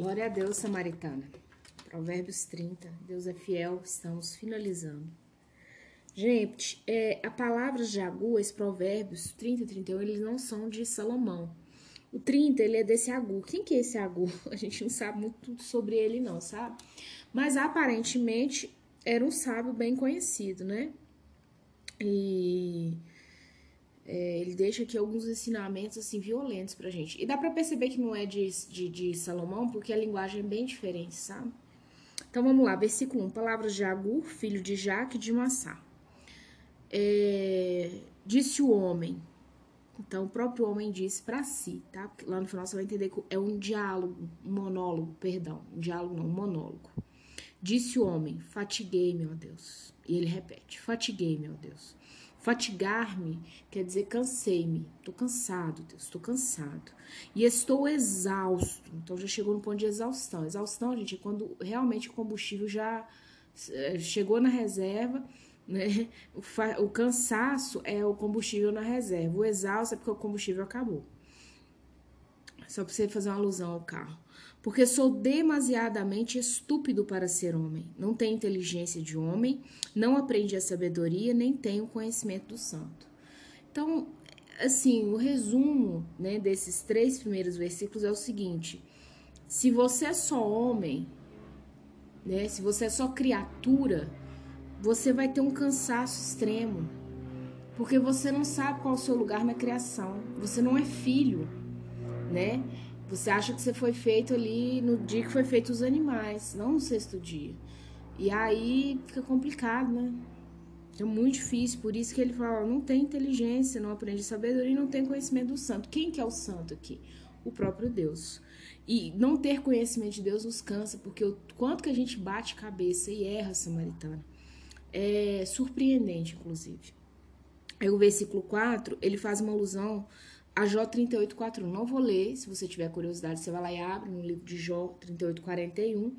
Glória a Deus, Samaritana. Provérbios 30. Deus é fiel, estamos finalizando. Gente, é, a palavra de Agu, esses provérbios 30 e 31, eles não são de Salomão. O 30, ele é desse Agu. Quem que é esse Agu? A gente não sabe muito sobre ele não, sabe? Mas aparentemente era um sábio bem conhecido, né? E é, ele deixa aqui alguns ensinamentos assim violentos pra gente. E dá pra perceber que não é de, de, de Salomão, porque a linguagem é bem diferente, sabe? Então vamos lá, versículo 1. Palavras de Agur, filho de Jaque de Massá. É, disse o homem. Então o próprio homem disse para si, tá? Porque lá no final você vai entender que é um diálogo, um monólogo, perdão. Um diálogo não, um monólogo. Disse o homem: Fatiguei, meu Deus. E ele repete: Fatiguei, meu Deus. Fatigar-me quer dizer cansei-me. Estou cansado, Deus, estou cansado. E estou exausto. Então já chegou no ponto de exaustão. Exaustão, gente, é quando realmente o combustível já eh, chegou na reserva. Né? O, o cansaço é o combustível na reserva. O exausto é porque o combustível acabou. Só para você fazer uma alusão ao carro porque sou demasiadamente estúpido para ser homem. Não tenho inteligência de homem, não aprendi a sabedoria, nem tenho conhecimento do santo. Então, assim, o resumo né, desses três primeiros versículos é o seguinte: se você é só homem, né, se você é só criatura, você vai ter um cansaço extremo, porque você não sabe qual é o seu lugar na criação, você não é filho, né? Você acha que você foi feito ali no dia que foi feito os animais, não no sexto dia. E aí fica complicado, né? É muito difícil, por isso que ele fala, não tem inteligência, não aprende sabedoria e não tem conhecimento do santo. Quem que é o santo aqui? O próprio Deus. E não ter conhecimento de Deus nos cansa, porque o quanto que a gente bate cabeça e erra, samaritano, é surpreendente, inclusive. Aí o versículo 4, ele faz uma alusão a Jó 38,41. Não vou ler, se você tiver curiosidade, você vai lá e abre no livro de Jó 38,41.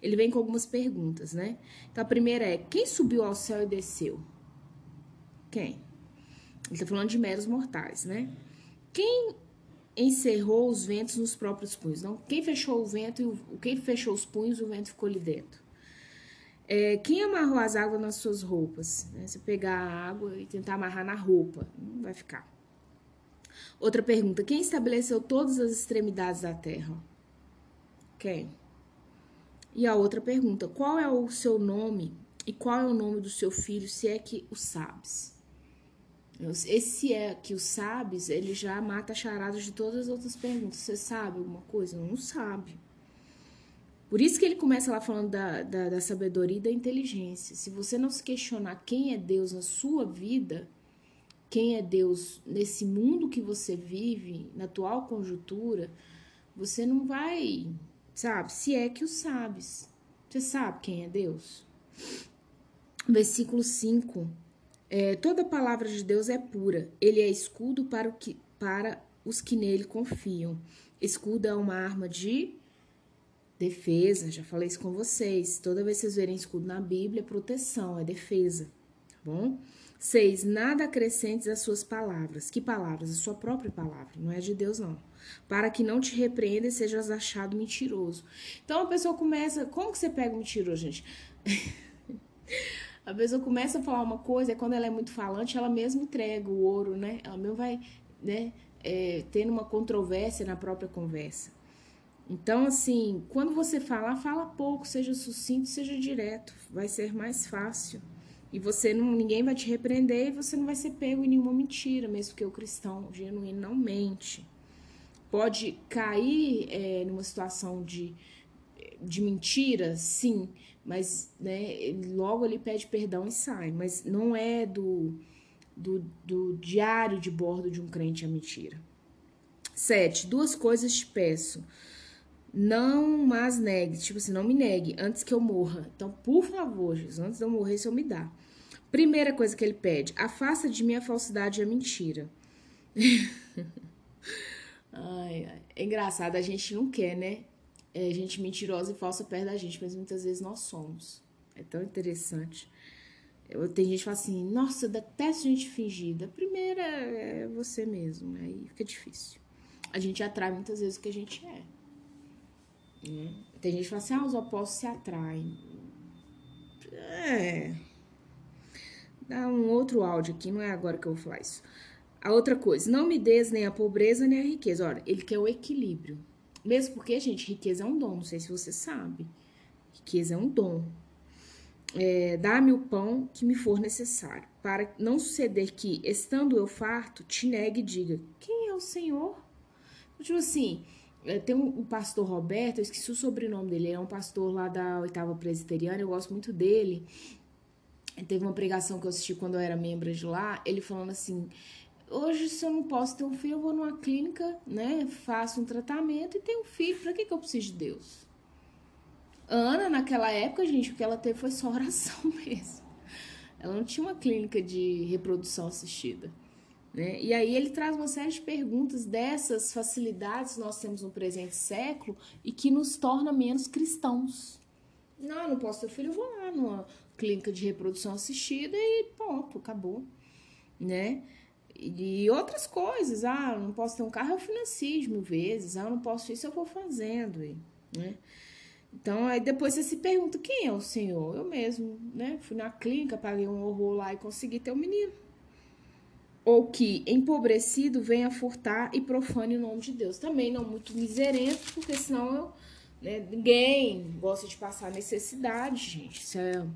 Ele vem com algumas perguntas, né? Então a primeira é: quem subiu ao céu e desceu? Quem? Ele tá falando de meros mortais, né? Quem encerrou os ventos nos próprios punhos? Não, quem fechou o vento e o, quem fechou os punhos, o vento ficou ali dentro. É, quem amarrou as águas nas suas roupas? Né? Você pegar a água e tentar amarrar na roupa, não vai ficar. Outra pergunta: quem estabeleceu todas as extremidades da terra? Quem? E a outra pergunta: qual é o seu nome e qual é o nome do seu filho, se é que o sabes? Esse é que o sabes, ele já mata charadas de todas as outras perguntas. Você sabe alguma coisa? Não sabe. Por isso que ele começa lá falando da, da, da sabedoria e da inteligência. Se você não se questionar quem é Deus na sua vida, quem é Deus nesse mundo que você vive, na atual conjuntura, você não vai, sabe? Se é que o sabes. Você sabe quem é Deus? Versículo 5. É, toda palavra de Deus é pura. Ele é escudo para, o que, para os que nele confiam. Escudo é uma arma de defesa. Já falei isso com vocês. Toda vez que vocês verem escudo na Bíblia, é proteção, é defesa. Tá bom? 6. Nada acrescentes às suas palavras. Que palavras? A sua própria palavra, não é de Deus, não. Para que não te repreenda e sejas achado mentiroso. Então a pessoa começa. Como que você pega um mentiroso, gente? a pessoa começa a falar uma coisa, e quando ela é muito falante, ela mesma entrega o ouro, né? Ela mesmo vai, né? É, tendo uma controvérsia na própria conversa. Então, assim, quando você falar, fala pouco, seja sucinto, seja direto, vai ser mais fácil. E você não, ninguém vai te repreender e você não vai ser pego em nenhuma mentira, mesmo que o cristão genuíno não mente. Pode cair é, numa situação de, de mentira, sim, mas né, logo ele pede perdão e sai. Mas não é do, do, do diário de bordo de um crente a mentira. Sete, duas coisas te peço. Não mas negue, tipo assim, não me negue antes que eu morra. Então, por favor, Jesus, antes de eu morrer, se eu me dá. Primeira coisa que ele pede: afasta de mim a falsidade e a mentira. ai, ai. É engraçado, a gente não quer, né? É gente mentirosa e falsa perto da gente, mas muitas vezes nós somos. É tão interessante. Eu, tem gente que fala assim: nossa, eu detesto gente fingida. A primeira é você mesmo, aí fica difícil. A gente atrai muitas vezes o que a gente é. Né? Tem gente que fala assim, ah, os opostos se atraem. É. Dá um outro áudio aqui, não é agora que eu vou falar isso. A outra coisa, não me des nem a pobreza nem a riqueza. Olha, ele quer o equilíbrio. Mesmo porque, gente, riqueza é um dom, não sei se você sabe. Riqueza é um dom. É, Dá-me o pão que me for necessário, para não suceder que, estando eu farto, te negue e diga: Quem é o Senhor? Tipo assim, tem um, pastor Roberto, eu esqueci o sobrenome dele, é um pastor lá da oitava presbiteriana, eu gosto muito dele. Teve uma pregação que eu assisti quando eu era membro de lá, ele falando assim: hoje, se eu não posso ter um filho, eu vou numa clínica, né? Faço um tratamento e tenho um filho. Pra que, que eu preciso de Deus? Ana, naquela época, gente, o que ela teve foi só oração mesmo. Ela não tinha uma clínica de reprodução assistida. Né? E aí ele traz uma série de perguntas dessas facilidades que nós temos no presente século e que nos torna menos cristãos. Não, não posso ter filho, eu vou lá numa clínica de reprodução assistida e pronto, acabou. Né? E outras coisas, ah, não posso ter um carro, eu financio mil vezes, ah, não posso isso, eu vou fazendo, né? Então, aí depois você se pergunta, quem é o Senhor? Eu mesmo, né? Fui na clínica, paguei um horror lá e consegui ter um menino. Ou que, empobrecido, venha furtar e profane o nome de Deus. Também não muito miserento, porque senão eu, né, ninguém gosta de passar necessidade, gente. Isso é,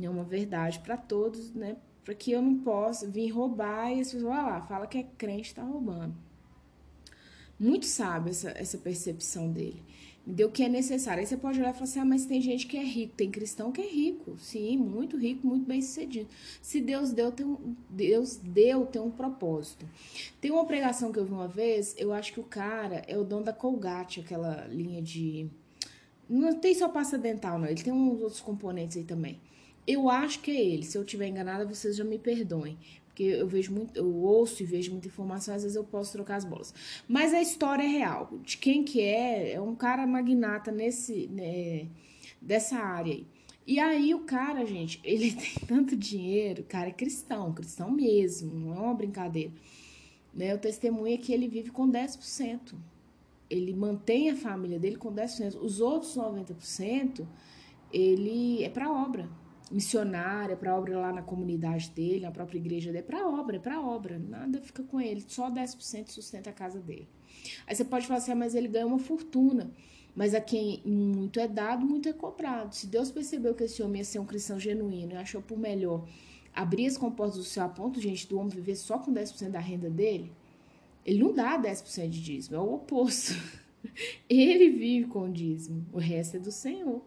é uma verdade para todos, né? para que eu não possa vir roubar e as pessoas, olha lá, fala que é crente, está roubando. Muito sábio essa, essa percepção dele. Me deu o que é necessário. Aí você pode olhar e falar assim: ah, mas tem gente que é rico, tem cristão que é rico. Sim, muito rico, muito bem sucedido. Se Deus deu, tem um, Deus deu, tem um propósito. Tem uma pregação que eu vi uma vez, eu acho que o cara é o dono da Colgate, aquela linha de. Não tem só pasta dental, não. Ele tem uns outros componentes aí também. Eu acho que é ele. Se eu estiver enganada, vocês já me perdoem. Porque eu vejo muito, eu ouço e vejo muita informação, às vezes eu posso trocar as bolas. Mas a história é real. De quem que é, é um cara magnata nesse, né, dessa área aí. E aí o cara, gente, ele tem tanto dinheiro, o cara é cristão, cristão mesmo, não é uma brincadeira. Né? O testemunho é que ele vive com 10%. Ele mantém a família dele com 10%. Os outros 90%, ele é para obra missionária, para obra lá na comunidade dele, na própria igreja dele, para obra, para obra, nada fica com ele, só 10% sustenta a casa dele. Aí você pode falar assim, ah, mas ele ganha uma fortuna. Mas a quem muito é dado, muito é cobrado. Se Deus percebeu que esse homem ia ser um cristão genuíno e achou por melhor abrir as comportas do céu a ponto, gente, do homem viver só com 10% da renda dele, ele não dá 10% de dízimo, é o oposto. Ele vive com dízimo, o resto é do Senhor.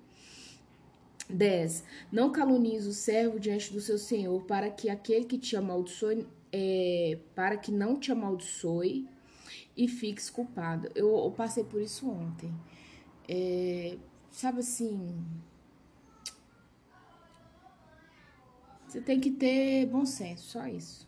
10. Não calunize o servo diante do seu senhor, para que aquele que te amaldiçoe, é, para que não te amaldiçoe e fiques culpado. Eu, eu passei por isso ontem. É, sabe assim. Você tem que ter bom senso, só isso.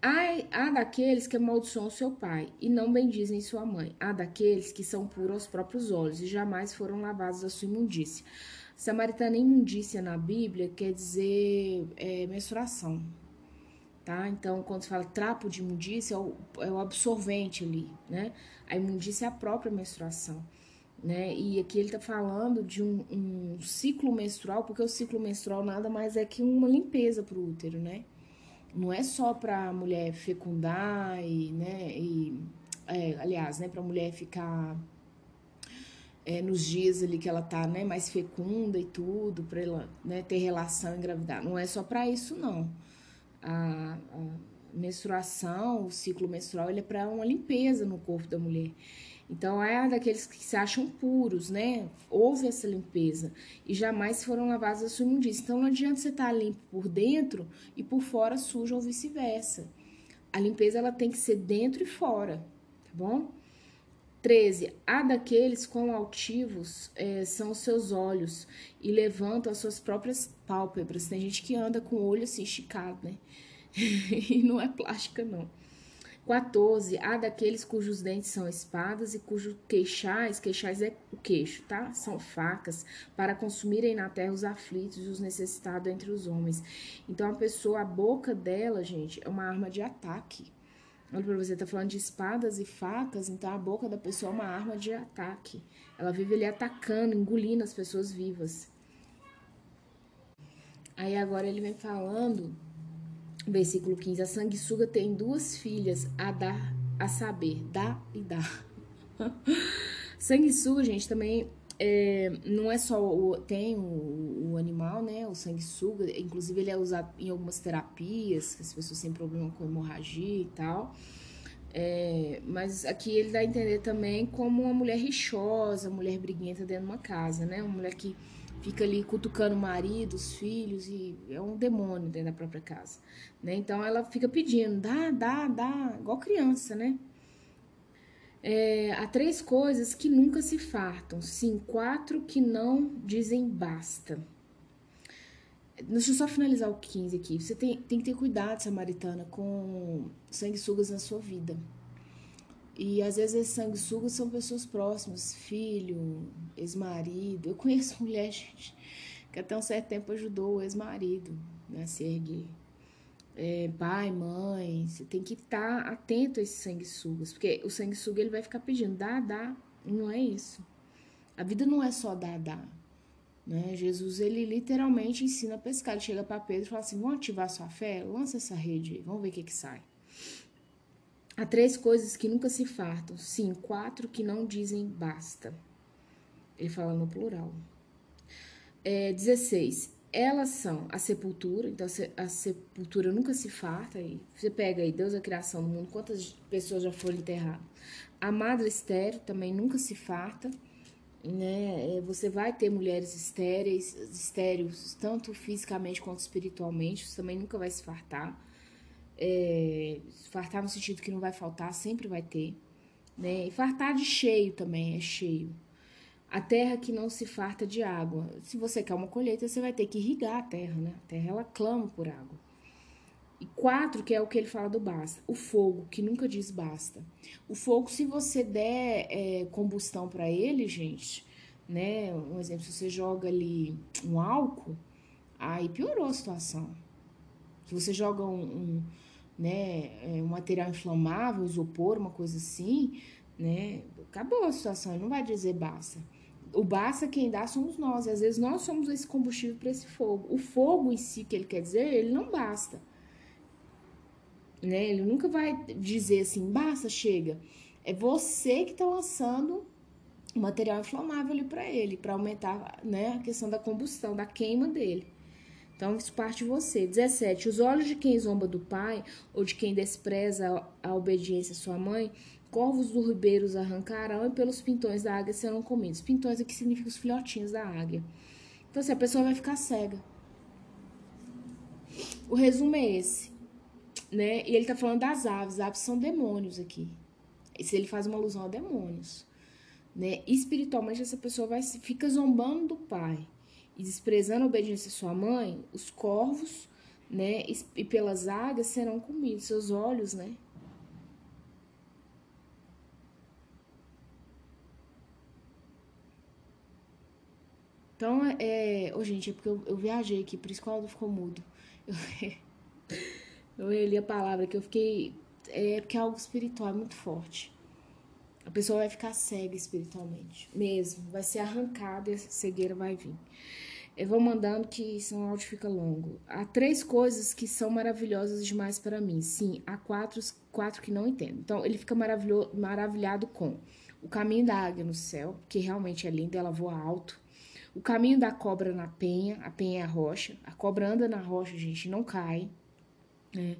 Há, há daqueles que amaldiçoam seu pai e não bendizem sua mãe. Há daqueles que são puros aos próprios olhos e jamais foram lavados da sua imundícia. Samaritana imundícia na Bíblia quer dizer é, menstruação, tá? Então, quando se fala trapo de imundícia, é o, é o absorvente ali, né? A imundícia é a própria menstruação, né? E aqui ele tá falando de um, um ciclo menstrual, porque o ciclo menstrual nada mais é que uma limpeza pro útero, né? Não é só para a mulher fecundar e, né? E, é, aliás, né? Para a mulher ficar é, nos dias ali que ela tá né, mais fecunda e tudo, para ela né, ter relação e engravidar. Não é só para isso, não. A, a, menstruação, o ciclo menstrual, ele é para uma limpeza no corpo da mulher. Então, é daqueles que se acham puros, né? Houve essa limpeza e jamais foram lavados a sua imundícia. Então, não adianta você estar tá limpo por dentro e por fora sujo ou vice-versa. A limpeza, ela tem que ser dentro e fora, tá bom? 13. Há daqueles quão altivos é, são os seus olhos e levantam as suas próprias pálpebras. Tem gente que anda com o olho assim esticado, né? e não é plástica, não. 14. Há daqueles cujos dentes são espadas e cujos queixais, queixais é o queixo, tá? São facas para consumirem na terra os aflitos e os necessitados entre os homens. Então a pessoa, a boca dela, gente, é uma arma de ataque Olha pra você, tá falando de espadas e facas, então a boca da pessoa é uma arma de ataque. Ela vive ali atacando, engolindo as pessoas vivas. Aí agora ele vem falando, versículo 15: A sanguessuga tem duas filhas a dar, a saber, dá e dá. sanguessuga, gente, também é, não é só o, tem o, o, animal, né? O sanguessuga, inclusive ele é usado em algumas terapias, as pessoas têm problema com hemorragia e tal. É, mas aqui ele dá a entender também como uma mulher rixosa, mulher briguenta dentro de uma casa, né? Uma mulher que fica ali cutucando o marido, os filhos, e é um demônio dentro da própria casa, né? Então ela fica pedindo, dá, dá, dá, igual criança, né? É, há três coisas que nunca se fartam, sim, quatro que não dizem basta. Deixa eu só finalizar o 15 aqui. Você tem, tem que ter cuidado, samaritana, com sanguessugas na sua vida. E às vezes esses sanguessugas são pessoas próximas, filho, ex-marido. Eu conheço mulher, gente, que até um certo tempo ajudou o ex-marido né, a se erguer é, pai, mãe, você tem que estar tá atento a esses sanguessugas, porque o sanguessuga ele vai ficar pedindo, dá, dá, não é isso. A vida não é só dar, dá. Né? Jesus, ele literalmente ensina a pescar. Ele chega para Pedro e fala assim, vamos ativar sua fé? Lança essa rede vamos ver o que que sai. Há três coisas que nunca se fartam, sim, quatro que não dizem basta. Ele fala no plural. É, 16 elas são a sepultura, então a sepultura nunca se farta. Aí você pega aí Deus a criação do mundo, quantas pessoas já foram enterradas. A madre estéreo também nunca se farta, né? É, você vai ter mulheres estéreis, estéreos, tanto fisicamente quanto espiritualmente, isso também nunca vai se fartar. É, fartar no sentido que não vai faltar, sempre vai ter. Né? E fartar de cheio também, é cheio. A terra que não se farta de água. Se você quer uma colheita, você vai ter que irrigar a terra, né? A terra ela clama por água. E quatro, que é o que ele fala do basta. O fogo, que nunca diz basta. O fogo, se você der é, combustão para ele, gente, né? Um exemplo, se você joga ali um álcool, aí piorou a situação. Se você joga um, um né, é, um material inflamável, isopor, uma coisa assim, né? Acabou a situação, ele não vai dizer basta o basta quem dá somos nós. E às vezes nós somos esse combustível para esse fogo. O fogo em si, que ele quer dizer, ele não basta. Né? Ele nunca vai dizer assim, basta, chega. É você que está lançando material inflamável ali para ele, para aumentar né, a questão da combustão, da queima dele. Então, isso parte de você. 17. Os olhos de quem zomba do pai ou de quem despreza a obediência à sua mãe corvos do ribeiros arrancarão e pelos pintões da águia serão comidos. Pintões aqui significa os filhotinhos da águia. Então, assim, a pessoa vai ficar cega. O resumo é esse, né? E ele tá falando das aves. As aves são demônios aqui. Se ele faz uma alusão a demônios, né? Espiritualmente, essa pessoa vai fica zombando do pai e desprezando a obediência de sua mãe. Os corvos, né? E pelas águias serão comidos. Seus olhos, né? Então, é. Ô, gente, é porque eu, eu viajei aqui, por isso que o Aldo ficou mudo. Eu, eu li a palavra que eu fiquei. É porque é algo espiritual, é muito forte. A pessoa vai ficar cega espiritualmente, mesmo. Vai ser arrancada e a cegueira vai vir. Eu vou mandando que senão o áudio fica longo. Há três coisas que são maravilhosas demais para mim. Sim, há quatro, quatro que não entendo. Então, ele fica maravilhado com o caminho da águia no céu, que realmente é lindo, ela voa alto. O caminho da cobra na penha, a penha é a rocha. A cobra anda na rocha, gente, não cai. Né?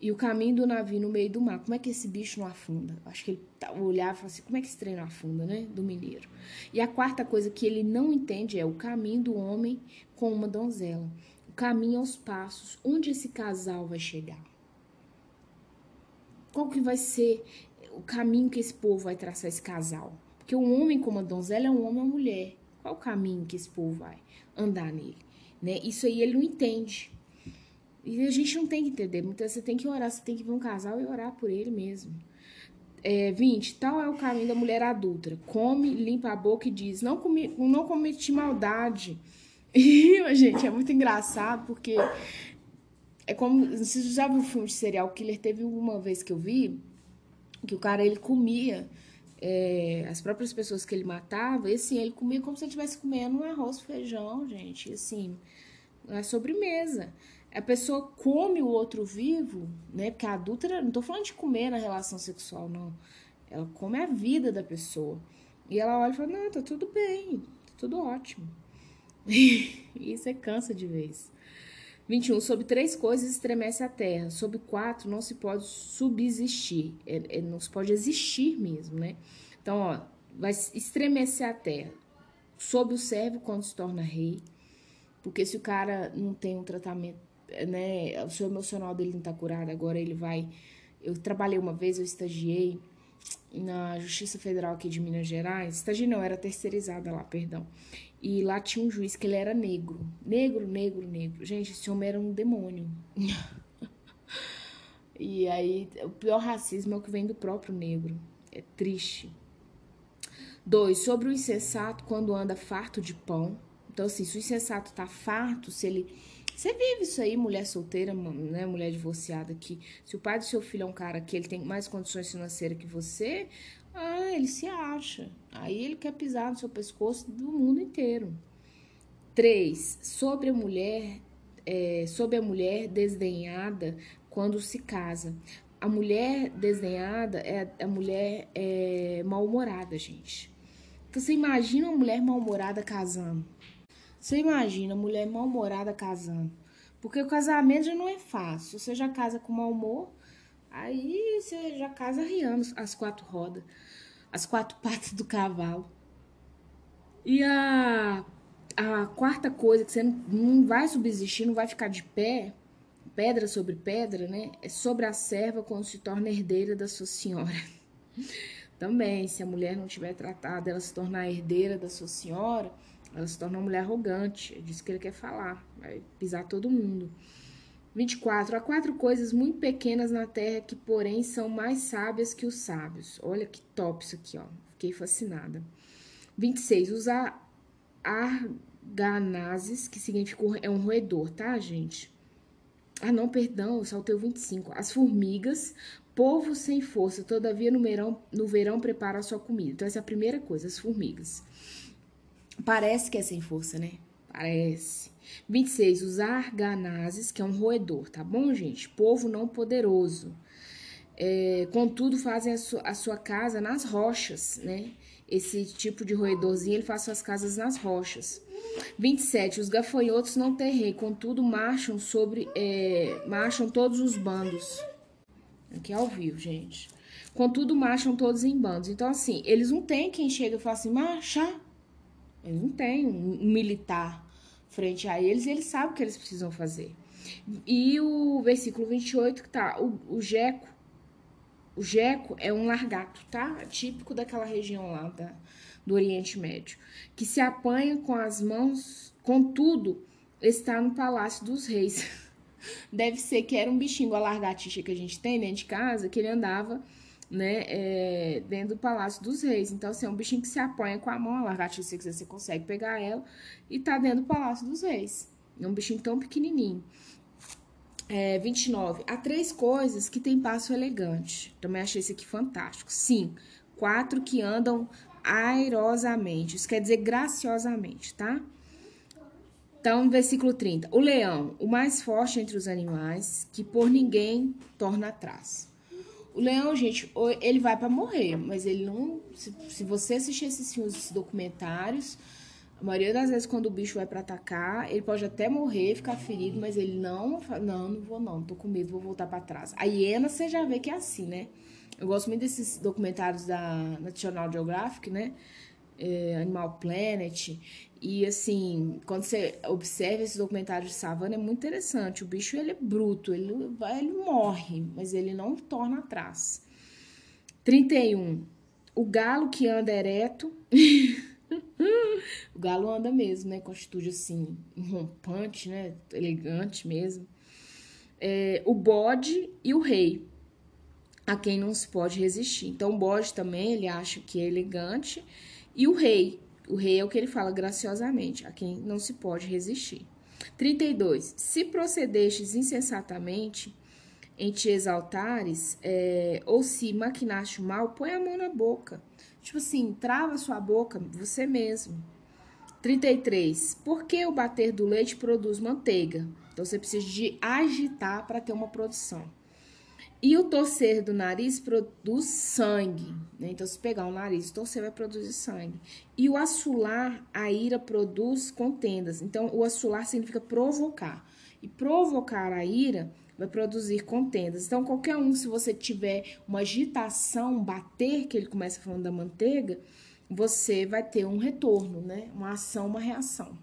E o caminho do navio no meio do mar. Como é que esse bicho não afunda? Acho que ele tá, olhava e falava assim: como é que esse trem não afunda, né? Do mineiro. E a quarta coisa que ele não entende é o caminho do homem com uma donzela. O caminho aos passos. Onde esse casal vai chegar? Qual que vai ser o caminho que esse povo vai traçar esse casal? Porque um homem com uma donzela é um homem ou uma mulher. Qual o caminho que esse povo vai andar nele? Né? Isso aí ele não entende. E a gente não tem que entender. Muitas você tem que orar, você tem que ver um casal e orar por ele mesmo. É, 20. Tal é o caminho da mulher adulta. Come, limpa a boca e diz: Não, comi, não cometi maldade. E, gente, é muito engraçado porque É como. Você já viu o filme de serial killer? Teve uma vez que eu vi que o cara ele comia é, as próprias pessoas que ele matava, e assim, ele comia como se ele estivesse comendo um arroz, feijão, gente. Assim, é sobremesa. A pessoa come o outro vivo, né? Porque a adúltera, não tô falando de comer na relação sexual, não. Ela come a vida da pessoa. E ela olha e fala: Não, tá tudo bem, tá tudo ótimo. e você cansa de vez. 21. Sobre três coisas estremece a terra. Sobre quatro não se pode subsistir. É, é, não se pode existir mesmo, né? Então, ó, vai estremecer a terra. Sob o servo quando se torna rei. Porque se o cara não tem um tratamento, né? O seu emocional dele não tá curado, agora ele vai. Eu trabalhei uma vez, eu estagiei na Justiça Federal aqui de Minas Gerais. Estagiei não, era terceirizada lá, perdão. E lá tinha um juiz que ele era negro. Negro, negro, negro. Gente, esse homem era um demônio. e aí, o pior racismo é o que vem do próprio negro. É triste. Dois, sobre o insensato quando anda farto de pão. Então, assim, se o insensato tá farto, se ele. Você vive isso aí, mulher solteira, né, mulher divorciada, que se o pai do seu filho é um cara que ele tem mais condições financeiras que você, ah, ele se acha. Aí ele quer pisar no seu pescoço do mundo inteiro. Três, sobre a mulher, é, sobre a mulher desdenhada quando se casa. A mulher desdenhada é a mulher é, mal-humorada, gente. Então você imagina uma mulher mal-humorada casando. Você imagina mulher mal-humorada casando. Porque o casamento já não é fácil. Você já casa com mau humor, aí você já casa riando as quatro rodas as quatro patas do cavalo. E a, a quarta coisa que você não vai subsistir, não vai ficar de pé, pedra sobre pedra, né? É sobre a serva quando se torna herdeira da sua senhora. Também, se a mulher não tiver tratado, ela se tornar herdeira da sua senhora, ela se torna uma mulher arrogante. É disso que ele quer falar. Vai pisar todo mundo. 24. Há quatro coisas muito pequenas na terra que, porém, são mais sábias que os sábios. Olha que top isso aqui, ó. Fiquei fascinada. 26. Os arganazes, que significa é um roedor, tá, gente? Ah, não, perdão, eu saltei o 25. As formigas, povo sem força, todavia no verão, no verão prepara a sua comida. Então, essa é a primeira coisa, as formigas. Parece que é sem força, né? Parece. 26. Os arganazes, que é um roedor, tá bom, gente? Povo não poderoso. É, contudo, fazem a, su a sua casa nas rochas, né? Esse tipo de roedorzinho, ele faz suas casas nas rochas. 27. Os gafanhotos não têm rei, contudo, marcham sobre. É, marcham todos os bandos. Aqui é ao vivo, gente. Contudo, marcham todos em bandos. Então, assim, eles não têm quem chega e fala assim, marcha. Eles não têm um, militar frente a eles e eles sabem o que eles precisam fazer. E o versículo 28 que tá, o, o jeco, o jeco é um largato, tá? Típico daquela região lá da, do Oriente Médio, que se apanha com as mãos, contudo, está no palácio dos reis. Deve ser que era um bichinho, a largatixa que a gente tem dentro de casa, que ele andava né, é, dentro do Palácio dos Reis. Então, assim, é um bichinho que se apanha com a mão, a lagartixa, se você consegue pegar ela, e tá dentro do Palácio dos Reis. É um bichinho tão pequenininho. É, 29. Há três coisas que tem passo elegante. Também achei esse aqui fantástico. Sim, quatro que andam airosamente. Isso quer dizer graciosamente, tá? Então, versículo 30. O leão, o mais forte entre os animais, que por ninguém torna atrás. O leão, gente, ele vai para morrer, mas ele não. Se, se você assistir esses filmes, esses documentários, a maioria das vezes quando o bicho vai para atacar, ele pode até morrer, ficar ferido, mas ele não. Não, não vou não, tô com medo, vou voltar para trás. A hiena, você já vê que é assim, né? Eu gosto muito desses documentários da National Geographic, né? É, Animal Planet. E assim, quando você observa esse documentário de savana, é muito interessante. O bicho ele é bruto, ele, ele morre, mas ele não torna atrás. 31. O galo que anda ereto. o galo anda mesmo, né? Com atitude assim, rompante, né? Elegante mesmo. É, o bode e o rei, a quem não se pode resistir. Então, o bode também, ele acha que é elegante. E o rei, o rei é o que ele fala graciosamente, a quem não se pode resistir. 32. Se procedestes insensatamente em te exaltares, é, ou se maquinaste mal, põe a mão na boca. Tipo assim, trava sua boca você mesmo. 33. Por que o bater do leite produz manteiga? Então você precisa de agitar para ter uma produção. E o torcer do nariz produz sangue. Né? Então, se pegar o nariz e torcer, vai produzir sangue. E o assolar, a ira produz contendas. Então, o assolar significa provocar. E provocar a ira vai produzir contendas. Então, qualquer um, se você tiver uma agitação, um bater, que ele começa falando da manteiga, você vai ter um retorno, né? Uma ação, uma reação.